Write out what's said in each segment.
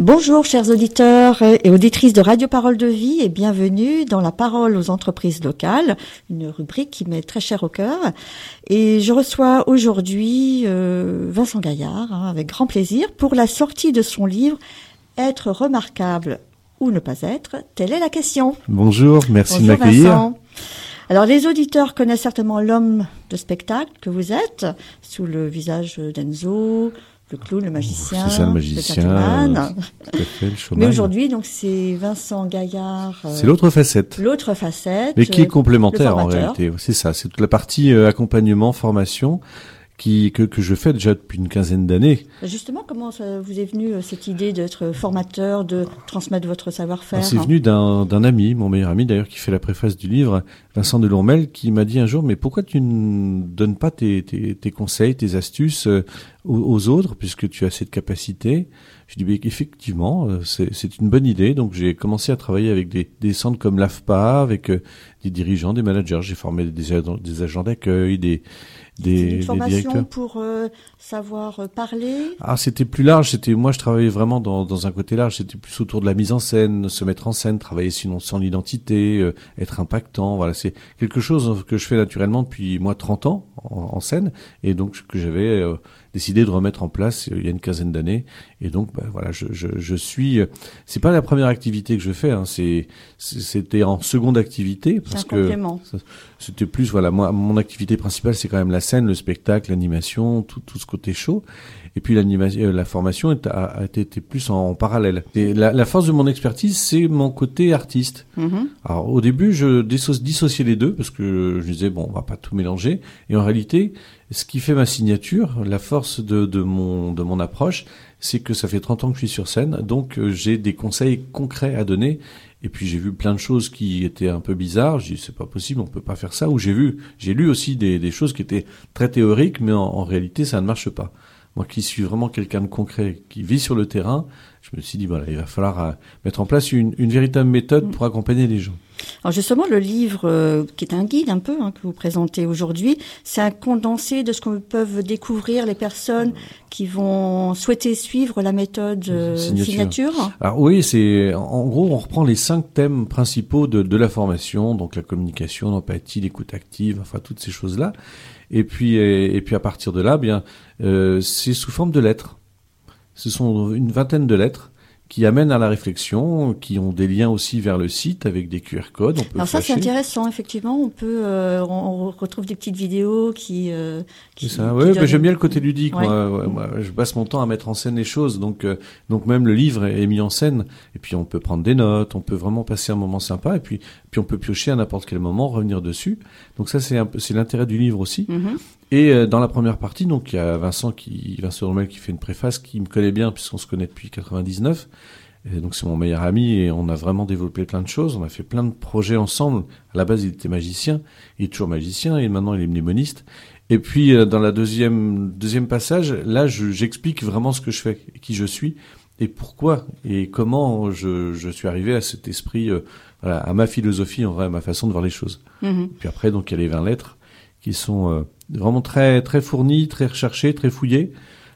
Bonjour chers auditeurs et auditrices de Radio Parole de Vie et bienvenue dans la parole aux entreprises locales, une rubrique qui m'est très chère au cœur. Et je reçois aujourd'hui euh, Vincent Gaillard hein, avec grand plaisir pour la sortie de son livre Être remarquable ou ne pas être, telle est la question. Bonjour, merci de m'accueillir. Alors les auditeurs connaissent certainement l'homme de spectacle que vous êtes, sous le visage d'Enzo, le clown, le magicien, c'est ça, le magicien, le Mais aujourd'hui, donc c'est Vincent Gaillard. Euh, c'est l'autre facette. L'autre facette. Mais qui est complémentaire en réalité. C'est ça, c'est toute la partie euh, accompagnement, formation qui, que, que je fais déjà depuis une quinzaine d'années. Justement, comment ça vous est venu euh, cette idée d'être formateur, de transmettre votre savoir-faire C'est venu d'un ami, mon meilleur ami d'ailleurs, qui fait la préface du livre, Vincent Delormel, qui m'a dit un jour, mais pourquoi tu ne donnes pas tes, tes, tes conseils, tes astuces euh, aux, autres, puisque tu as cette capacité? Je dis, effectivement, euh, c'est une bonne idée. Donc j'ai commencé à travailler avec des, des centres comme l'AFPA, avec des dirigeants, des managers. J'ai formé des, des agents d'accueil, des des, une formation pour euh, savoir euh, parler. Ah, c'était plus large. C'était moi, je travaillais vraiment dans, dans un côté large. C'était plus autour de la mise en scène, se mettre en scène, travailler sinon sans l'identité, euh, être impactant. Voilà, c'est quelque chose que je fais naturellement depuis moi 30 ans en, scène et donc que j'avais décidé de remettre en place il y a une quinzaine d'années. Et donc, bah, voilà, je, je, je suis. C'est pas la première activité que je fais. Hein, c'est c'était en seconde activité parce que c'était plus voilà moi mon activité principale c'est quand même la scène, le spectacle, l'animation, tout tout ce côté chaud. Et puis l'animation, euh, la formation a, été plus en, parallèle. Et la, la, force de mon expertise, c'est mon côté artiste. Mm-hmm. Alors au début, je dissociais les deux parce que je disais bon, on va pas tout mélanger. Et en réalité, ce qui fait ma signature, la force de, de mon de mon approche, c'est que ça fait 30 ans que je suis sur scène, donc euh, j'ai des conseils concrets à donner. Et puis j'ai vu plein de choses qui étaient un peu bizarres. J'ai dit c'est pas possible, on peut pas faire ça. Ou j'ai vu, j'ai lu aussi des, des, choses qui étaient très théoriques, mais en, en réalité ça ne marche pas moi qui suis vraiment quelqu'un de concret, qui vit sur le terrain, je me suis dit, voilà, il va falloir euh, mettre en place une, une véritable méthode pour accompagner les gens. Alors justement, le livre, euh, qui est un guide un peu, hein, que vous présentez aujourd'hui, c'est un condensé de ce que peuvent découvrir les personnes qui vont souhaiter suivre la méthode euh, signature. Alors oui, c'est en gros, on reprend les cinq thèmes principaux de, de la formation, donc la communication, l'empathie, l'écoute active, enfin toutes ces choses-là. Et puis, et, puis à partir de là, bien, euh, c'est sous forme de lettres. Ce sont une vingtaine de lettres qui amènent à la réflexion, qui ont des liens aussi vers le site avec des QR codes. On peut Alors ça c'est intéressant effectivement. On peut, euh, on retrouve des petites vidéos qui. Euh, qui c'est ça. Oui, j'aime bien le côté ludique. Moi, moi, je passe mon temps à mettre en scène les choses, donc euh, donc même le livre est, mis en scène. Et puis on peut prendre des notes, on peut vraiment passer un moment sympa. Et puis puis on peut piocher à n'importe quel moment, revenir dessus. Donc ça c'est un peu c'est l'intérêt du livre aussi. Mm-hmm. Et euh, dans la première partie, donc il y a Vincent qui Vincent Rommel qui fait une préface qui me connaît bien puisqu'on se connaît depuis 99. Et donc c'est mon meilleur ami et on a vraiment développé plein de choses. On a fait plein de projets ensemble. À la base, il était magicien, il est toujours magicien et maintenant il est mnémoniste. Et puis euh, dans la deuxième deuxième passage, là, j'explique vraiment ce que je fais, qui je suis et pourquoi et comment je, je suis arrivé à cet esprit, euh, voilà, à ma philosophie en vrai, à ma façon de voir les choses. Mm-hmm. Puis après, donc il y a les 20 lettres qui sont vraiment très très fourni, très recherché, très fouillé,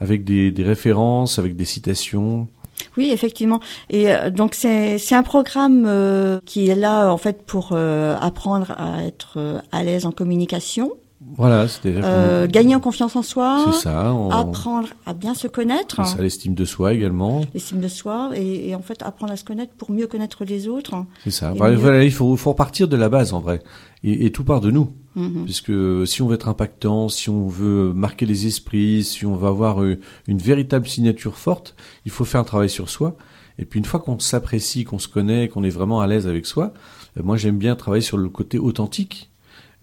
avec des, des références, avec des citations. Oui, effectivement. Et euh, donc c'est c'est un programme euh, qui est là en fait pour euh, apprendre à être à l'aise en communication. Voilà, c'était gagner en confiance en soi. C'est ça. Apprendre à bien se connaître. C'est ça, l'estime de soi également. L'estime de soi et, et, en fait apprendre à se connaître pour mieux connaître les autres. C'est ça. Voilà, il faut faut repartir de la base en vrai. Et, et tout part de nous. Mhm. Puisque si on veut être impactant, si on veut marquer les esprits, si on veut avoir euh, une véritable signature forte, il faut faire un travail sur soi. Et puis une fois qu'on s'apprécie, qu'on se connaît, qu'on est vraiment à l'aise avec soi, euh, moi j'aime bien travailler sur le côté authentique.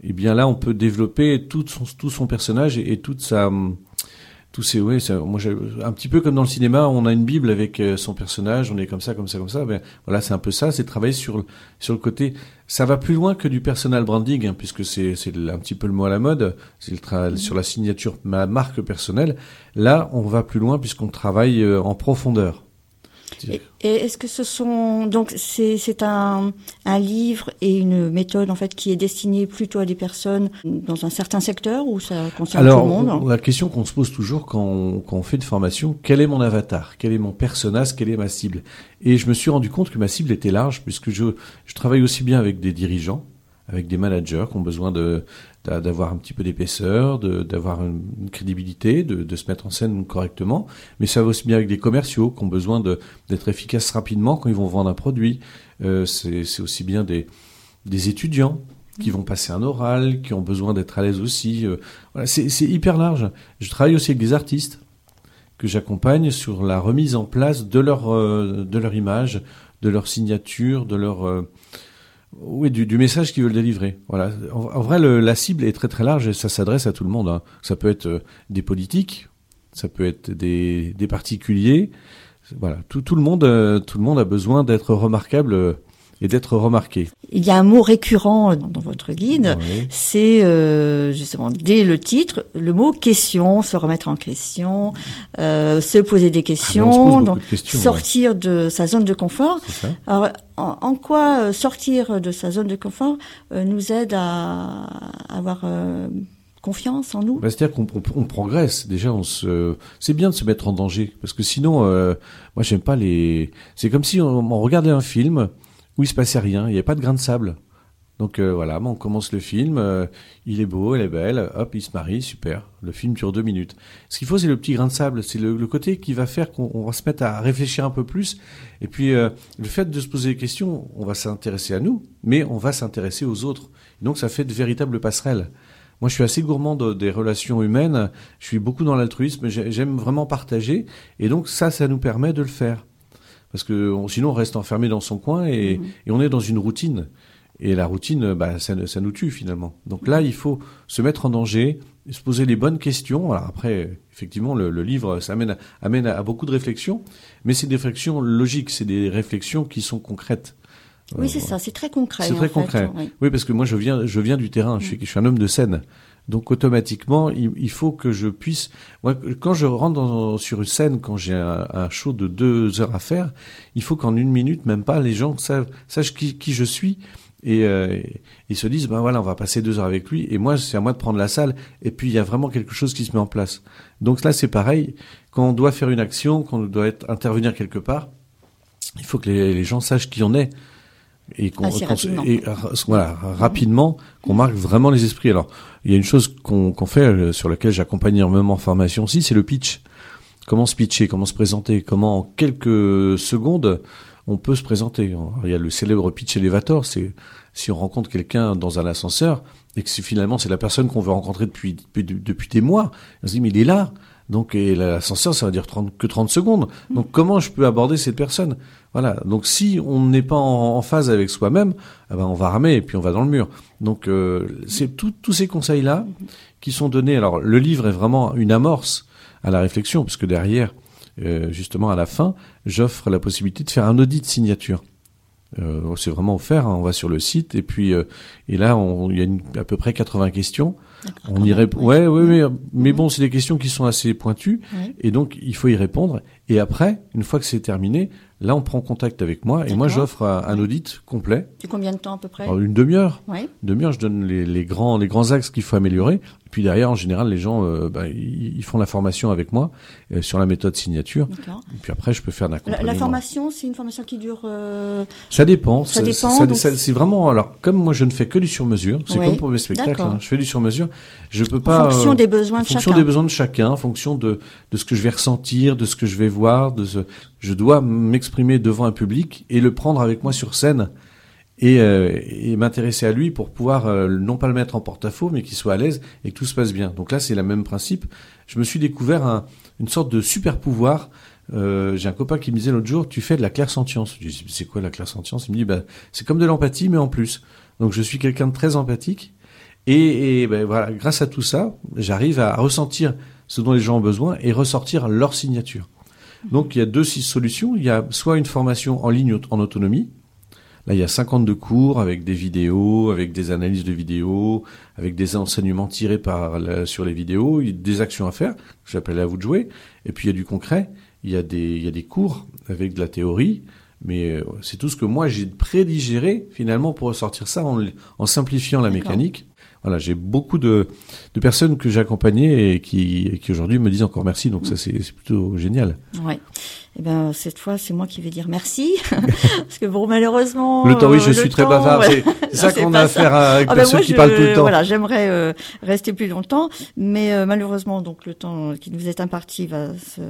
Et bien là, on peut développer tout son, personnage et, et toute sa, tous ces ouais moi un petit peu comme dans le cinéma on a une bible avec euh, son personnage on est comme ça comme ça comme ça ben voilà c'est un peu ça c'est travailler sur sur le côté. Ça va plus loin que du personal branding hein, puisque c'est c'est un petit peu le mot à la mode c'est le travail sur la signature ma marque personnelle. Là on va plus loin puisqu'on travaille euh, en profondeur Et, est-ce que ce sont donc c'est c'est un un livre et une méthode en fait qui est destinée plutôt à des personnes dans un certain secteur ou ça concerne Alors, tout le monde la question qu'on se pose toujours quand on, quand on fait une formation, quel est mon avatar? Quel est mon personnage Quelle est ma cible? Et je me suis rendu compte que ma cible était large puisque je je travaille aussi bien avec des dirigeants avec des managers qui ont besoin d'avoir un petit peu d'épaisseur, d'avoir une crédibilité, de, se mettre en scène correctement. Mais ça va aussi bien avec des commerciaux qui ont besoin d'être efficaces rapidement quand ils vont vendre un produit. Euh, C'est aussi bien des, étudiants qui vont passer un oral, qui ont besoin d'être à l'aise aussi. Euh, c'est hyper large. Je travaille aussi avec des artistes que j'accompagne sur la remise en place de leur euh, image, de leur signature, de leur oui, du, du message qu'ils veulent délivrer. Voilà. En, vrai, la cible est très très large et ça s'adresse à tout le monde. Hein. Ça peut être euh, des politiques, ça peut être des, des particuliers. Voilà, tout, tout le monde, euh, tout le monde a besoin d'être remarquable euh, et d'être remarqué. Il y a un mot récurrent dans votre guide, oui. c'est euh, justement dès le titre le mot question, se remettre en question, euh, se poser des questions, ah, donc de questions, sortir ouais. de sa zone de confort. Alors en, en, quoi euh, sortir de sa zone de confort euh, nous aide à, à avoir confiance en nous? Bah, C'est-à-dire qu'on on, on progresse. Déjà, on se, c'est bien de se mettre en danger parce que sinon, euh, moi, j'aime pas les. C'est comme si on, on regardait un film où il se passait rien, il n'y avait pas de grain de sable. Donc euh, voilà, on commence le film, euh, il est beau, elle est belle, hop, il se marie, super. Le film dure deux minutes. Ce qu'il faut, c'est le petit grain de sable, c'est le, côté qui va faire qu'on va se mettre à réfléchir un peu plus. Et puis euh, le fait de se poser des questions, on va s'intéresser à nous, mais on va s'intéresser aux autres. Donc ça fait de véritables passerelles. Moi, je suis assez gourmand de, des relations humaines. Je suis beaucoup dans l'altruisme. J'aime vraiment partager. Et donc ça, ça nous permet de le faire parce que on, sinon on reste enfermé dans son coin et, mmh. et, on est dans une routine. Et la routine, bah, ça, ça, nous tue finalement. Donc là, il faut se mettre en danger, se poser les bonnes questions. Alors après, effectivement, le, le livre, ça amène, à, amène à, beaucoup de réflexions, mais c'est des réflexions logiques, c'est des réflexions qui sont concrètes. Oui, euh, c'est ça, c'est très concret. C'est très concret. Oui. oui. parce que moi, je viens, je viens du terrain. Je suis, je suis un homme de scène. Donc automatiquement, il, faut que je puisse. Moi, quand je rentre dans, sur une scène, quand j'ai un, un, show de deux heures à faire, il faut qu'en une minute, même pas, les gens savent, sachent qui, qui je suis et euh, ils se disent ben voilà, on va passer deux heures avec lui. Et moi, c'est à moi de prendre la salle. Et puis il y a vraiment quelque chose qui se met en place. Donc là, c'est pareil. Quand on doit faire une action, quand on doit être, intervenir quelque part, il faut que les gens sachent qui on est et qu'on et, voilà rapidement qu'on marque vraiment les esprits. Alors il y a une chose qu'on qu fait euh, sur laquelle j'accompagne énormément en formation aussi, c'est le pitch. Comment se pitcher, comment se présenter, comment en quelques secondes on peut se présenter. Alors, il y a le célèbre pitch elevator, c'est si on rencontre quelqu'un dans un ascenseur et que finalement c'est la personne qu'on veut rencontrer depuis, depuis, depuis des mois, on se dit mais il est là. Donc, et l'ascenseur, ça va dire 30, que 30 secondes. Donc, comment je peux aborder cette personne? Voilà. Donc, si on n'est pas en, en, phase avec soi-même, eh ben, on va ramer et puis on va dans le mur. Donc, euh, c'est tous ces conseils-là qui sont donnés. Alors, le livre est vraiment une amorce à la réflexion, puisque derrière, euh, justement, à la fin, j'offre la possibilité de faire un audit de signature. Euh, c'est vraiment offert. Hein. On va sur le site et puis et là, on, il y a une, à peu près 80 questions. On y répond. Ouais, ouais, mais, mais bon, c'est des questions qui sont assez pointues oui. et donc il faut y répondre. Et après, une fois que c'est terminé, là, on prend contact avec moi et moi, j'offre un, audit complet. C'est combien de temps à peu près Alors, Une demi-heure. Oui. Une demi-heure, je donne les, les, grands les grands axes qu'il faut améliorer. Puis derrière, en général, les gens, euh, bah, ils, font la formation avec moi euh, sur la méthode signature. Et puis après, je peux faire un accompagnement. La, la formation, c'est une formation qui dure. Euh... Ça dépend. Ça, ça dépend. Donc... c'est vraiment. Alors, comme moi, je ne fais que du sur-mesure. C'est oui. comme pour mes spectacles. Hein, je fais du sur-mesure. Je peux pas. En fonction des besoins de chacun. En fonction des besoins de chacun, en fonction de de ce que je vais ressentir, de ce que je vais voir, de ce. Je dois m'exprimer devant un public et le prendre avec moi sur scène et, euh, et m'intéresser à lui pour pouvoir euh, non pas le mettre en porte-à-faux, mais qu'il soit à l'aise et que tout se passe bien. Donc là, c'est le même principe. Je me suis découvert un, une sorte de super pouvoir. Euh, J'ai un copain qui me disait l'autre jour, tu fais de la clairsentience. Je dis, c'est quoi la clairsentience? Il me dit, bah, c'est comme de l'empathie, mais en plus. Donc je suis quelqu'un de très empathique. Et, et ben, voilà, grâce à tout ça, j'arrive à ressentir ce dont les gens ont besoin et ressortir leur signature. Donc il y a deux solutions. Il y a soit une formation en ligne en autonomie, Là, il y a 52 cours avec des vidéos, avec des analyses de vidéos, avec des enseignements tirés par la, sur les vidéos, des actions à faire. J'appelle à vous de jouer. Et puis il y a du concret. il y a des, il y a des cours avec de la théorie, mais euh, c'est tout ce que moi j'ai prédigéré finalement pour ressortir ça en, en simplifiant la mécanique. Voilà, j'ai beaucoup de, de personnes que j'ai accompagnées et qui, et qui aujourd'hui me disent encore merci, donc ça c'est plutôt génial. Ouais. Eh ben cette fois, c'est moi qui vais dire merci parce que bon, malheureusement. Le temps, oui, euh, je le suis très temps, bavard, ouais. c'est ça qu'on a ça. affaire à- avec Ah ben moi, qui je- parlent tout le temps. Voilà, j'aimerais euh, rester plus longtemps, mais euh, malheureusement, donc le temps qui nous est imparti va se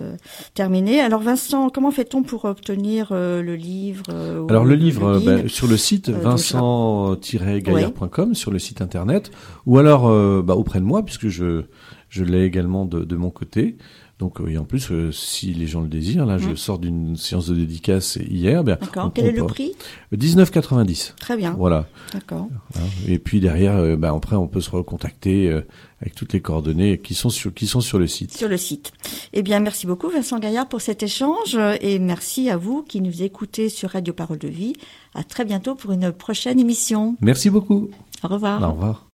terminer. Alors Vincent, comment fait-on pour obtenir euh, le livre euh, Alors le livre, guide ben, sur le site Euh, vincent-gaillard.com, sur le site internet, ou alors euh, bah, auprès de moi, puisque je, je l'ai également de, de mon côté. Donc euh, et en plus, euh, si les gens le désirent, là, je Mhm. sors d'une séance de dédicace hier. Ben, D'accord. Quel est le prix? 19,90. Très bien. Voilà. D'accord. hein. Et puis derrière, euh, ben, après, on peut se recontacter euh, avec toutes les coordonnées qui sont sur qui sont sur le site. Sur le site. Eh bien, merci beaucoup Vincent Gaillard pour cet échange et merci à vous qui nous écoutez sur Radio Parole de Vie. À très bientôt pour une prochaine émission. Merci beaucoup. Au revoir. Au revoir.